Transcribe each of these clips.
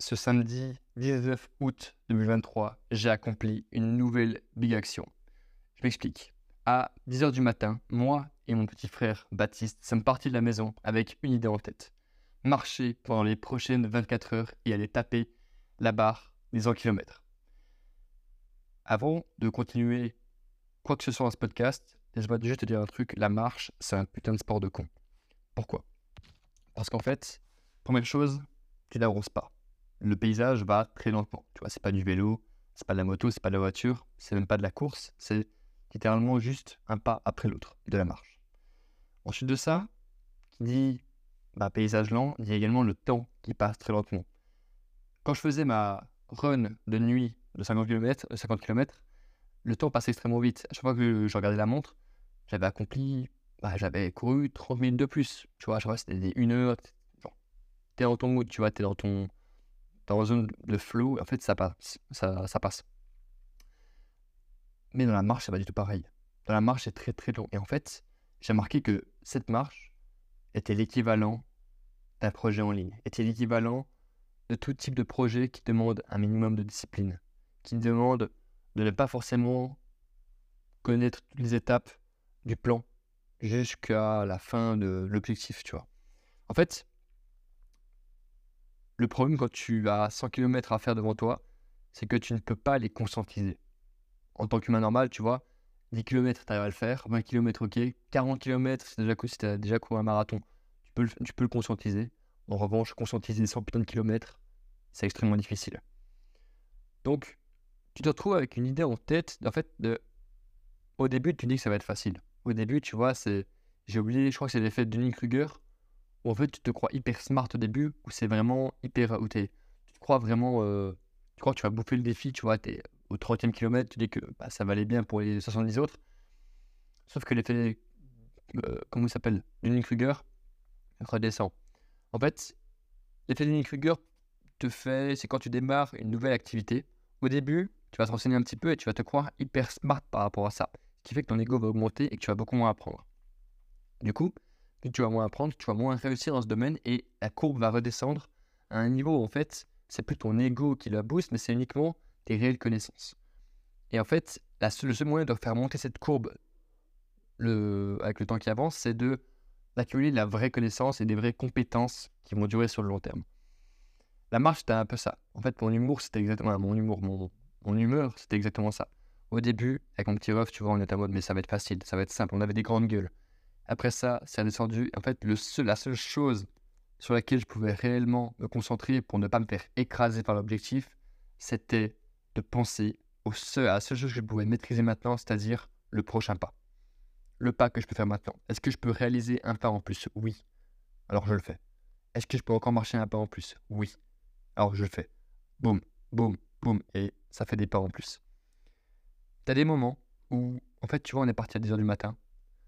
ce samedi 19 août 2023, j'ai accompli une nouvelle big action. Je m'explique. À 10h du matin, moi et mon petit frère Baptiste sommes partis de la maison avec une idée en tête. Marcher pendant les prochaines 24 heures et aller taper la barre des 100 km. Avant de continuer quoi que ce soit dans ce podcast, laisse-moi juste te dire un truc, la marche, c'est un putain de sport de con. Pourquoi? Parce qu'en fait, première chose, tu n'avances pas. Le paysage va très lentement. Tu vois, c'est pas du vélo, c'est pas de la moto, c'est pas de la voiture, c'est même pas de la course, c'est littéralement juste un pas après l'autre de la marche. Ensuite de ça, qui dit bah, paysage lent, il y a également le temps qui passe très lentement. Quand je faisais ma run de nuit de 50 km, 50 km le temps passait extrêmement vite. À chaque fois que je regardais la montre, j'avais accompli, bah, j'avais couru 30 minutes de plus. Tu vois, à chaque c'était des 1 heure. T'es dans ton mood, tu vois, t'es dans ton dans une zone de flow. En fait, ça passe. Ça, ça passe. Mais dans la marche, c'est pas du tout pareil. Dans la marche, c'est très très long. Et en fait, j'ai remarqué que cette marche était l'équivalent d'un projet en ligne, était l'équivalent de tout type de projet qui demande un minimum de discipline, qui demande de ne pas forcément connaître toutes les étapes du plan jusqu'à la fin de l'objectif, tu vois. En fait, le problème quand tu as 100 km à faire devant toi, c'est que tu ne peux pas les conscientiser. En tant qu'humain normal, tu vois, 10 km, tu arrives à le faire, 20 km, ok, 40 km, c'est déjà si tu as déjà couru un marathon, tu peux, le, conscientiser. En revanche, conscientiser 100 putains de kilomètres, c'est extrêmement difficile. Donc, tu te retrouves avec une idée en tête, en fait, au début, tu dis que ça va être facile. Au début, tu vois, c'est. J'ai oublié, je crois que c'est l'effet de Denis Kruger, où en fait, tu te crois hyper smart au début, où c'est vraiment hyper. où tu te crois vraiment. Euh, tu crois que tu vas bouffer le défi, tu vois, tu es au 30e kilomètre, tu dis que bah, ça va aller bien pour les 70 autres. Sauf que l'effet. Euh, comment il s'appelle? Denis Kruger redescend. En fait, l'effet Denis Kruger te fait. c'est quand tu démarres une nouvelle activité. Au début, tu vas te renseigner un petit peu et tu vas te croire hyper smart par rapport à ça. Ce qui fait que ton ego va augmenter et que tu vas beaucoup moins apprendre. Du coup, tu vas moins apprendre, tu vas moins réussir dans ce domaine et la courbe va redescendre à un niveau où en fait, c'est plus ton ego qui la booste, mais c'est uniquement tes réelles connaissances. Et en fait, la le seul moyen de faire monter cette courbe avec le temps qui avance, c'est de d'accumuler de la vraie connaissance et des vraies compétences qui vont durer sur le long terme. La marche, c'était un peu ça. En fait, mon humour, c'était exactement mon humour, mon, mon humeur, c'était exactement ça. Au début, avec mon petit ref, tu vois, on était en mode, mais ça va être facile, ça va être simple. On avait des grandes gueules. Après ça, c'est descendu. En fait, le seul, la seule chose sur laquelle je pouvais réellement me concentrer pour ne pas me faire écraser par l'objectif, c'était de penser au seul, à la seule chose que je pouvais maîtriser maintenant, c'est-à-dire le prochain pas. Le pas que je peux faire maintenant. Est-ce que je peux réaliser un pas en plus? Oui. Alors je le fais. Est-ce que je peux encore marcher un pas en plus? Oui. Alors je le fais. Boum, boum, boum. Et ça fait des pas en plus. T'as des moments où, en fait, tu vois, on est parti à 10h du matin.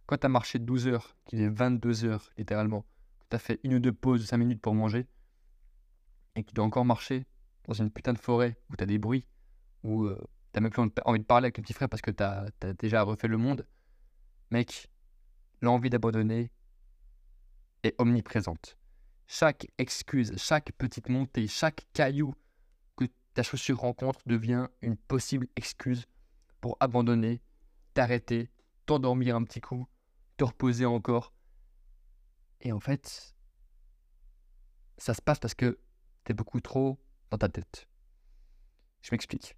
Quand tu as marché 12 heures, qu'il est 22 heures, littéralement, que tu as fait une ou deux pauses de 5 minutes pour manger, et que tu dois encore marcher dans une putain de forêt où tu as des bruits, où euh, tu même plus envie de parler avec ton petit frère parce que tu as, déjà refait le monde, mec, l'envie d'abandonner est omniprésente. Chaque excuse, chaque petite montée, chaque caillou que ta chaussure rencontre devient une possible excuse pour abandonner, t'arrêter, t'endormir un petit coup, te reposer encore. Et en fait, ça se passe parce que t'es beaucoup trop dans ta tête. Je m'explique.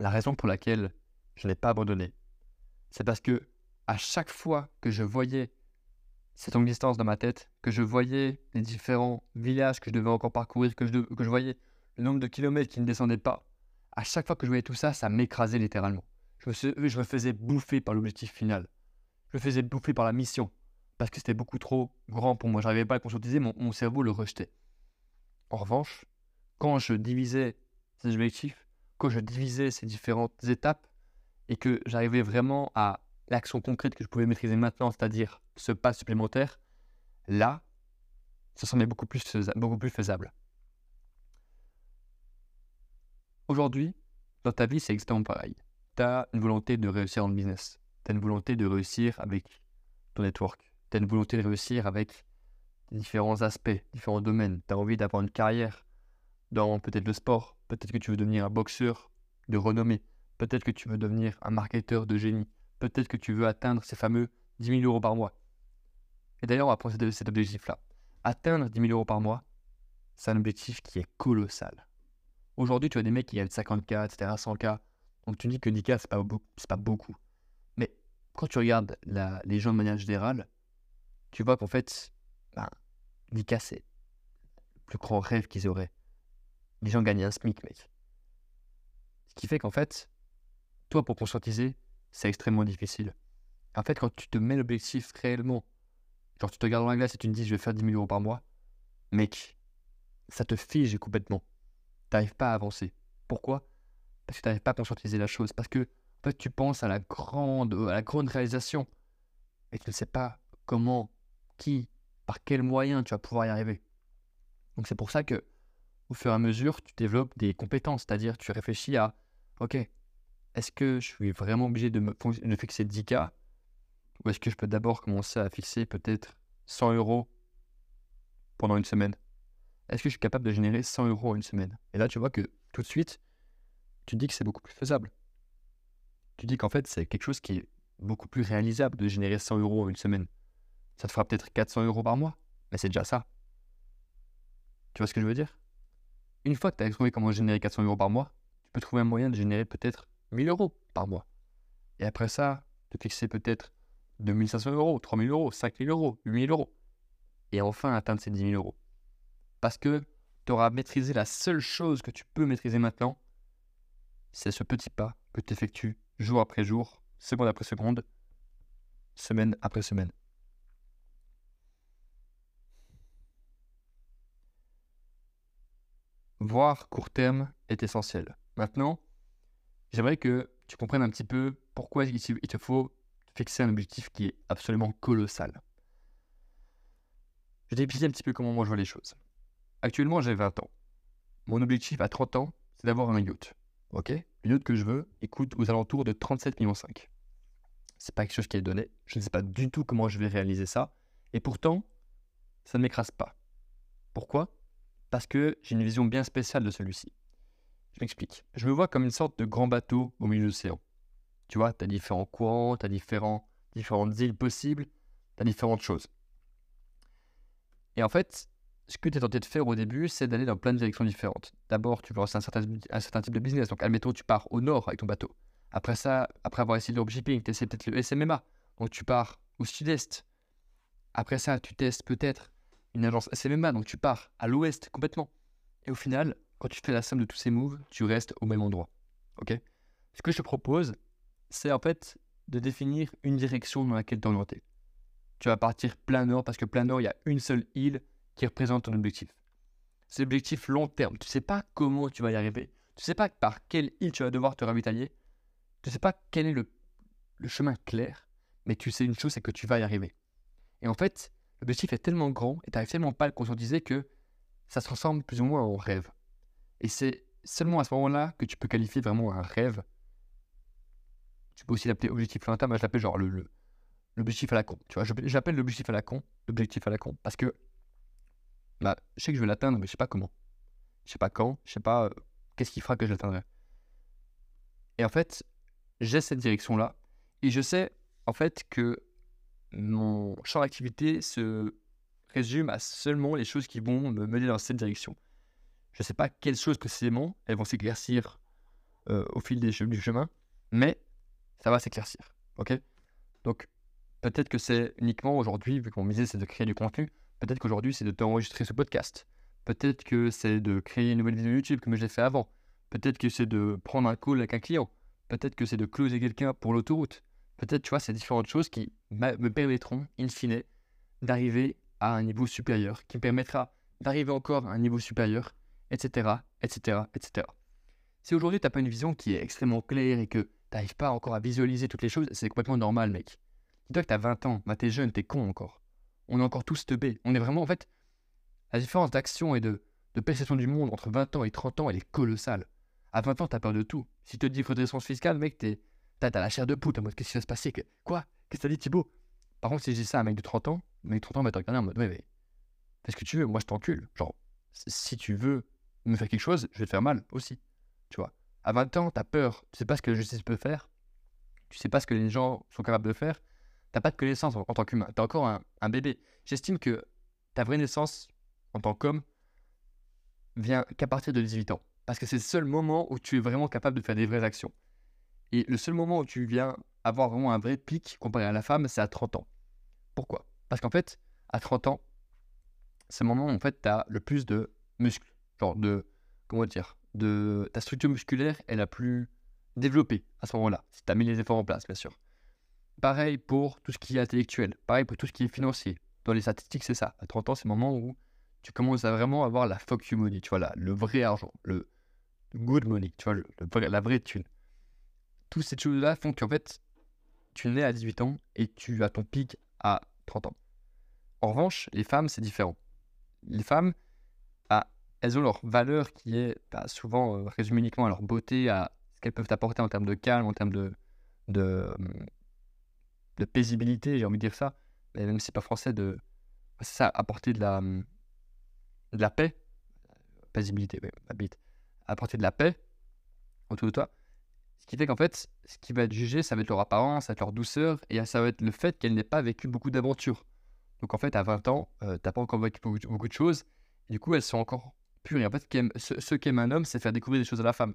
La raison pour laquelle je n'ai pas abandonné, c'est parce que à chaque fois que je voyais cette longue distance dans ma tête, que je voyais les différents villages que je devais encore parcourir, que je, que je voyais le nombre de kilomètres qui ne descendaient pas, à chaque fois que je voyais tout ça, ça m'écrasait littéralement. Je me, faisais bouffer par l'objectif final. Je me faisais bouffer par la mission. Parce que c'était beaucoup trop grand pour moi. Je n'arrivais pas à conscientiser, mon, mon cerveau le rejetait. En revanche, quand je divisais ces objectifs, quand je divisais ces différentes étapes, et que j'arrivais vraiment à l'action concrète que je pouvais maîtriser maintenant, c'est-à-dire ce pas supplémentaire, là, ça semblait beaucoup plus, beaucoup plus faisable. Aujourd'hui, dans ta vie, c'est exactement pareil. Tu as une volonté de réussir dans le business. Tu as une volonté de réussir avec ton network. Tu as une volonté de réussir avec différents aspects, différents domaines. Tu as envie d'avoir une carrière dans peut-être le sport, peut-être que tu veux devenir un boxeur de renommée, peut-être que tu veux devenir un marketeur de génie, peut-être que tu veux atteindre ces fameux 10 000 euros par mois. Et d'ailleurs, on va prendre cet objectif-là. Atteindre 10 000 euros par mois, c'est un objectif qui est colossal. Aujourd'hui, tu as des mecs qui gagnent 50K, etc., 100K. Donc tu dis que 10K, c'est pas, pas beaucoup. Mais quand tu regardes les gens de manière générale, tu vois qu'en fait, ben, 10K, c'est le plus grand rêve qu'ils auraient. Les gens gagnent un SMIC, mec. Ce qui fait qu'en fait, toi, pour conscientiser, c'est extrêmement difficile. En fait, quand tu te mets l'objectif réellement, genre tu te regardes dans la glace et tu te dis je vais faire 10 000 euros par mois, mec, ça te fige complètement n'arrives pas à avancer. Pourquoi? Parce que tu n'arrives pas à conscientiser la chose. Parce que en fait, tu penses à la grande, à la grande réalisation. Et tu ne sais pas comment, qui, par quels moyens tu vas pouvoir y arriver. Donc c'est pour ça que au fur et à mesure, tu développes des compétences. C'est-à-dire, tu réfléchis à, OK, est-ce que je suis vraiment obligé de me de fixer 10K Ou est-ce que je peux d'abord commencer à fixer peut-être 100 euros pendant une semaine? Est-ce que je suis capable de générer 100 euros en une semaine? Et là, tu vois que tout de suite, tu dis que c'est beaucoup plus faisable. Tu dis qu'en fait, c'est quelque chose qui est beaucoup plus réalisable de générer 100 euros en une semaine. Ça te fera peut-être 400 euros par mois, mais c'est déjà ça. Tu vois ce que je veux dire? Une fois que tu as trouvé comment générer 400 euros par mois, tu peux trouver un moyen de générer peut-être 1000 euros par mois. Et après ça, te fixer peut-être 2500 euros, 3000 euros, 5000 euros, 8000 euros. Et enfin atteindre ces 10 000 euros. Parce que tu auras maîtrisé la seule chose que tu peux maîtriser maintenant, c'est ce petit pas que tu effectues jour après jour, seconde après seconde, semaine après semaine. Voir court terme est essentiel. Maintenant, j'aimerais que tu comprennes un petit peu pourquoi il te faut fixer un objectif qui est absolument colossal. Je vais t'expliquer un petit peu comment moi je vois les choses. Actuellement, j'ai 20 ans. Mon objectif à 30 ans, c'est d'avoir un yacht. Ok Le que je veux, il coûte aux alentours de 37 millions 5. C'est pas quelque chose qui est donné. Je ne sais pas du tout comment je vais réaliser ça. Et pourtant, ça ne m'écrase pas. Pourquoi? Parce que j'ai une vision bien spéciale de celui-ci. Je m'explique. Je me vois comme une sorte de grand bateau au milieu de l'océan. Tu vois, tu as différents courants, tu as différents, différentes îles possibles, tu as différentes choses. Et en fait, ce que tu es tenté de faire au début, c'est d'aller dans plein de directions différentes. D'abord, tu veux lancer un certain, type de business. Donc, admettons, tu pars au nord avec ton bateau. Après ça, après avoir essayé le dropshipping, tu essaies peut-être le SMMA. Donc, tu pars au sud-est. Après ça, tu testes peut-être une agence SMMA. Donc, tu pars à l'ouest complètement. Et au final, quand tu fais la somme de tous ces moves, tu restes au même endroit. OK? Ce que je te propose, c'est en fait de définir une direction dans laquelle t'orienter. Tu vas partir plein nord parce que plein nord, il y a une seule île qui représente ton objectif. C'est l'objectif long terme. Tu ne sais pas comment tu vas y arriver. Tu ne sais pas par quelle île tu vas devoir te ravitailler. Tu ne sais pas quel est le, chemin clair. Mais tu sais une chose, c'est que tu vas y arriver. Et en fait, l'objectif est tellement grand et tu n'arrives tellement pas à le conscientiser que ça se transforme plus ou moins en rêve. Et c'est seulement à ce moment-là que tu peux qualifier vraiment un rêve. Tu peux aussi l'appeler objectif lointain, mais je l'appelle genre le, l'objectif à la con. Tu vois, j'appelle l'objectif à la con, l'objectif à la con, parce que bah, je sais que je vais l'atteindre, mais je sais pas comment. Je sais pas quand, je sais pas euh, qu'est-ce qui fera que je l'atteindrai. Et en fait, j'ai cette direction-là, et je sais en fait que mon champ d'activité se résume à seulement les choses qui vont me mener dans cette direction. Je ne sais pas quelles choses précisément, elles vont s'éclaircir euh, au fil du chemin, mais ça va s'éclaircir. Ok? Donc, peut-être que c'est uniquement aujourd'hui, vu que mon misé c'est de créer du contenu, Peut-être qu'aujourd'hui, c'est de t'enregistrer ce podcast. Peut-être que c'est de créer une nouvelle vidéo YouTube comme j'ai fait avant. Peut-être que c'est de prendre un call avec un client. Peut-être que c'est de closer quelqu'un pour l'autoroute. Peut-être, tu vois, c'est différentes choses qui me permettront, in fine, d'arriver à un niveau supérieur, qui me permettra d'arriver encore à un niveau supérieur, etc., etc., etc. Si aujourd'hui, tu n'as pas une vision qui est extrêmement claire et que tu n'arrives pas encore à visualiser toutes les choses, c'est complètement normal, mec. Dis-toi que tu as 20 ans, bah, tu es jeune, tu es con encore on est encore tous teubés. On est vraiment, en fait, la différence d'action et de, perception du monde entre 20 ans et 30 ans, elle est colossale. À 20 ans, t'as peur de tout. Si tu te dis redressance fiscale, mec, t'as la chair de poule. En mode, qu'est-ce qui va se passer? Quoi? Qu'est-ce que t'as dit, Thibaut? Par contre, si je dis ça à un mec de 30 ans, un mec de 30 ans va te regarder en mode, ouais, mais fais ce que tu veux, moi je t'encule. Genre, si tu veux me faire quelque chose, je vais te faire mal aussi. Tu vois. À 20 ans, tu as peur, tu sais pas ce que la justice peut faire, tu sais pas ce que les gens sont capables de faire, t'as pas de connaissance en, tant qu'humain, tu es encore un, bébé. J'estime que ta vraie naissance en tant qu'homme vient qu'à partir de 18 ans. Parce que c'est le seul moment où tu es vraiment capable de faire des vraies actions. Et le seul moment où tu viens avoir vraiment un vrai pic comparé à la femme, c'est à 30 ans. Pourquoi? Parce qu'en fait, à 30 ans, c'est le moment où en fait, tu as le plus de muscles. Genre de. Comment dire de, Ta structure musculaire est la plus développée à ce moment-là. Si tu as mis les efforts en place, bien sûr. Pareil pour tout ce qui est intellectuel. Pareil pour tout ce qui est financier. Dans les statistiques, c'est ça. À 30 ans, c'est le moment où tu commences à vraiment avoir la fuck you money. Tu vois, là, le vrai argent. Le good money. Tu vois, la vraie thune. Toutes ces choses-là font qu'en fait, tu nais à 18 ans et tu as ton pic à 30 ans. En revanche, les femmes, c'est différent. Les femmes, bah, elles ont leur valeur qui est bah, souvent euh, résumée uniquement à leur beauté, à ce qu'elles peuvent apporter en termes de calme, en termes de, de, de paisibilité, j'ai envie de dire ça. Mais même si c'est pas français, de ça, apporter de la, de la paix. Paisibilité, oui. Apporter de la paix autour de toi. Ce qui fait qu'en fait, ce qui va être jugé, ça va être leur apparence, ça va être leur douceur, et ça va être le fait qu'elle n'ait pas vécu beaucoup d'aventures. Donc en fait, à 20 ans, euh, t'as pas encore vécu beaucoup, de choses, et du coup, elles sont encore pures. Et en fait, ce, qu'aime un homme, c'est faire découvrir des choses à la femme.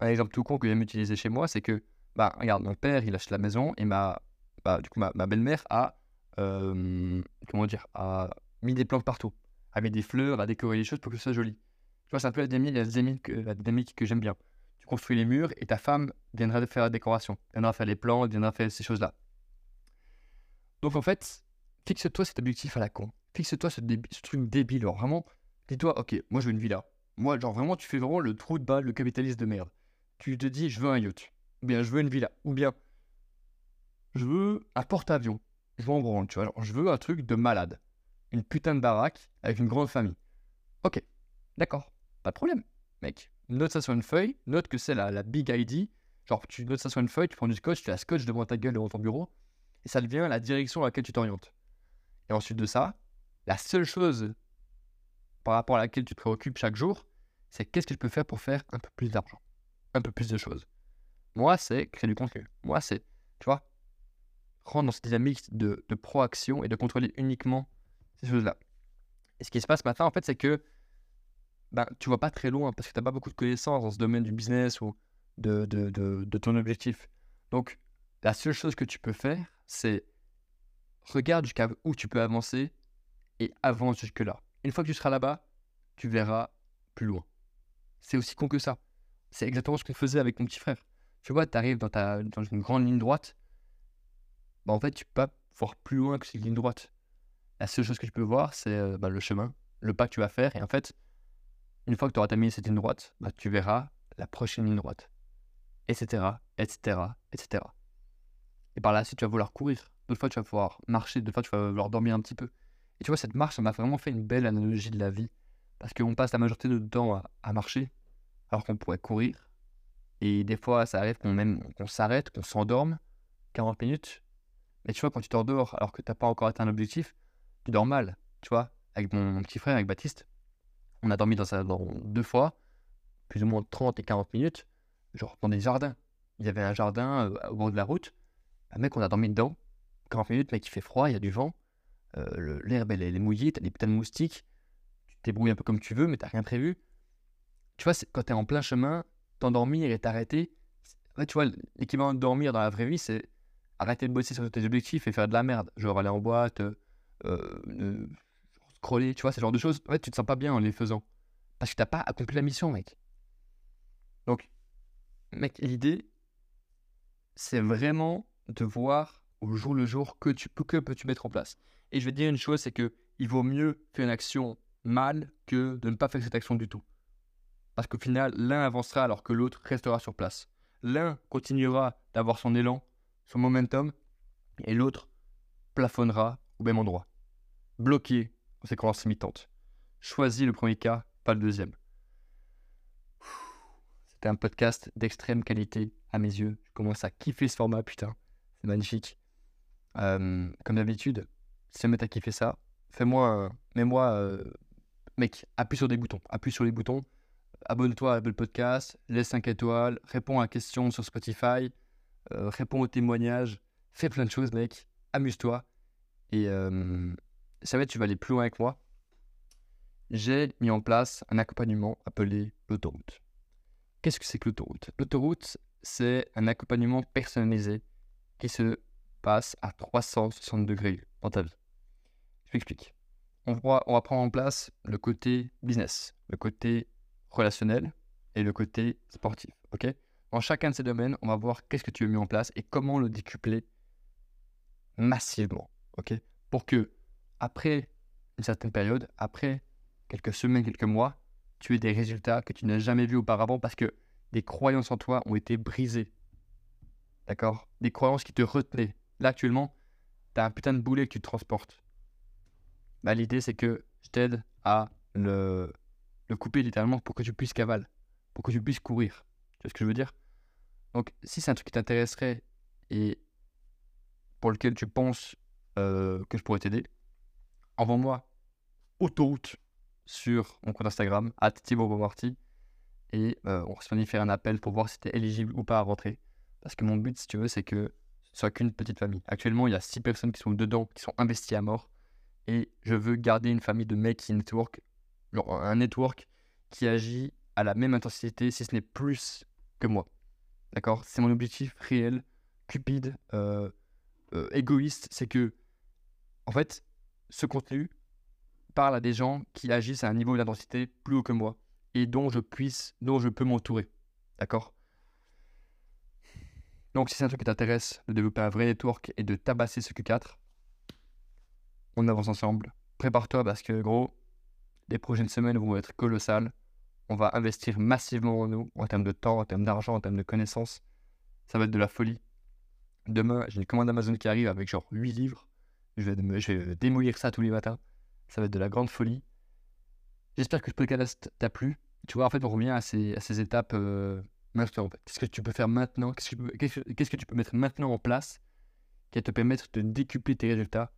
Un exemple tout con que j'aime utiliser chez moi, c'est que, bah, regarde, mon père, il achète la maison, et ma, bah, du coup, ma, belle-mère a, euh, comment dire, a mis des plantes partout, a mis des fleurs, a décoré les choses pour que ce soit joli. Tu vois, c'est un peu la dynamique, dynamique que j'aime bien construis les murs et ta femme viendra faire la décoration, viendra faire les plans, viendra faire ces choses-là. Donc en fait, fixe-toi cet objectif à la con. Fixe-toi ce, truc débile. Alors vraiment, dis-toi, ok, moi je veux une villa. Moi, genre vraiment, tu fais vraiment le trou de balle, le capitaliste de merde. Tu te dis, je veux un yacht. Ou bien, je veux une villa. Ou bien, je veux un porte-avions. Je veux en branle, tu vois. Je veux un truc de malade. Une putain de baraque avec une grande famille. Ok, d'accord, pas de problème, mec note ça sur une feuille, note que c'est la, la big ID. Genre, tu notes ça sur une feuille, tu prends du scotch, tu la scotch devant ta gueule, devant ton bureau, et ça devient la direction à laquelle tu t'orientes. Et ensuite de ça, la seule chose par rapport à laquelle tu te préoccupes chaque jour, c'est qu'est-ce que je peux faire pour faire un peu plus d'argent, un peu plus de choses. Moi, c'est créer du contenu. Moi, c'est, tu vois, rendre dans cette dynamique de, de proaction et de contrôler uniquement ces choses-là. Et ce qui se passe maintenant, en fait, c'est que ben, tu vois pas très loin parce que tu n'as pas beaucoup de connaissances dans ce domaine du business ou de, de, de, ton objectif. Donc, la seule chose que tu peux faire, c'est regarde jusqu'à où tu peux avancer et avance jusque-là. Une fois que tu seras là-bas, tu verras plus loin. C'est aussi con que ça. C'est exactement ce qu'on faisait avec mon petit frère. Tu vois, tu arrives dans, ta, dans une grande ligne droite, bah en fait, tu peux pas voir plus loin que cette ligne droite. La seule chose que tu peux voir, c'est euh, bah, le chemin, le pas que tu vas faire. Et en fait, une fois que tu auras terminé cette ligne droite, bah, tu verras la prochaine ligne droite, etc., etc., etc. Et par là, si tu vas vouloir courir, d'autres fois tu vas pouvoir marcher, d'autres fois tu vas vouloir dormir un petit peu. Et tu vois, cette marche, ça m'a vraiment fait une belle analogie de la vie. Parce qu'on passe la majorité de notre temps à, marcher, alors qu'on pourrait courir. Et des fois, ça arrive qu'on s'arrête, qu'on s'endorme 40 minutes. Mais tu vois, quand tu t'endors alors que tu n'as pas encore atteint l'objectif, tu dors mal. Tu vois, avec mon petit frère, avec Baptiste, on a dormi dans, dans deux fois, plus ou moins 30 et 40 minutes, genre dans des jardins. Il y avait un jardin euh, au bord de la route. Un mec, on a dormi dedans. 40 minutes, mec, il fait froid, il y a du vent. Euh, L'herbe, elle, est mouillée, t'as des putains de moustiques. Tu te débrouilles un peu comme tu veux, mais t'as rien prévu. Tu vois, quand t'es en plein chemin, t'endormir et t'arrêter. Tu vois, l'équivalent de dormir dans la vraie vie, c'est arrêter de bosser sur tes objectifs et faire de la merde. Genre aller en boîte, euh, euh scroller, tu vois, ce genre de choses, en fait, tu te sens pas bien en les faisant. Parce que t'as pas accompli la mission, mec. Donc, mec, l'idée, c'est vraiment de voir au jour le jour que, tu, que peux-tu mettre en place. Et je vais te dire une chose, c'est que il vaut mieux faire une action mal que de ne pas faire cette action du tout. Parce qu'au final, l'un avancera alors que l'autre restera sur place. L'un continuera d'avoir son élan, son momentum, et l'autre plafonnera au même endroit. Bloqué séquence limitante. Choisis le premier cas, pas le deuxième. C'était un podcast d'extrême qualité à mes yeux. Je commence à kiffer ce format, putain. C'est magnifique. Euh, comme d'habitude, si jamais t'as kiffé ça, fais-moi, mets-moi mec, appuie sur des boutons. Appuie sur les boutons. Abonne-toi à Apple Podcast, laisse 5 étoiles, réponds à la question sur Spotify, euh, réponds aux témoignages, fais plein de choses, mec. Amuse-toi. Et euh, ça va être, tu vas aller plus loin avec moi. J'ai mis en place un accompagnement appelé l'autoroute. Qu'est-ce que c'est que l'autoroute? L'autoroute, c'est un accompagnement personnalisé qui se passe à 360 degrés dans ta vie. Je m'explique. On va, on va prendre en place le côté business, le côté relationnel et le côté sportif. ok? Dans chacun de ces domaines, on va voir qu'est-ce que tu as mis en place et comment le décupler massivement. ok? Pour que, après une certaine période, après quelques semaines, quelques mois, tu aies des résultats que tu n'as jamais vus auparavant parce que des croyances en toi ont été brisées. D'accord? Des croyances qui te retenaient. Là, actuellement, tu as un putain de boulet que tu transportes. Bah, L'idée, c'est que je t'aide à le, le couper littéralement pour que tu puisses cavaler, pour que tu puisses courir. Tu vois ce que je veux dire? Donc, si c'est un truc qui t'intéresserait et pour lequel tu penses euh, que je pourrais t'aider, envoie-moi autoroute sur mon compte Instagram, at et euh, on se faire un appel pour voir si tu es éligible ou pas à rentrer. Parce que mon but, si tu veux, c'est que ce soit qu'une petite famille. Actuellement, il y a six personnes qui sont dedans, qui sont investies à mort. Et je veux garder une famille de mecs qui network, un network qui agit à la même intensité, si ce n'est plus que moi. D'accord? C'est mon objectif réel, cupide, euh, euh, égoïste. C'est que, en fait, ce contenu parle à des gens qui agissent à un niveau d'intensité plus haut que moi et dont je puisse, dont je peux m'entourer. D'accord? Donc, si c'est un truc qui t'intéresse de développer un vrai network et de tabasser ce Q4, on avance ensemble. Prépare-toi parce que, gros, les prochaines semaines vont être colossales. On va investir massivement en nous, en termes de temps, en termes d'argent, en termes de connaissances. Ça va être de la folie. Demain, j'ai une commande Amazon qui arrive avec genre 8 livres. Je vais, démolir ça tous les matins. Ça va être de la grande folie. J'espère que ce podcast t'a plu tu vois, en fait, on revient à ces, étapes euh. Qu'est-ce que tu peux faire maintenant? Qu'est-ce que, qu'est-ce que tu peux mettre maintenant en place qui va te permettre de décupler tes résultats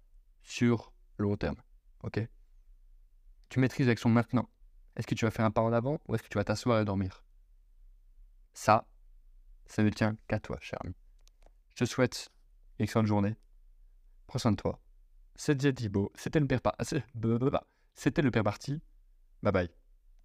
sur le long terme? Ok? Tu maîtrises l'action maintenant. Est-ce que tu vas faire un pas en avant ou est-ce que tu vas t'asseoir et dormir? Ça, ça ne tient qu'à toi, cher ami. Je te souhaite une excellente journée. Prends soin de toi. C'était Thibaut. C'était le père, C'était le père parti. Bye bye.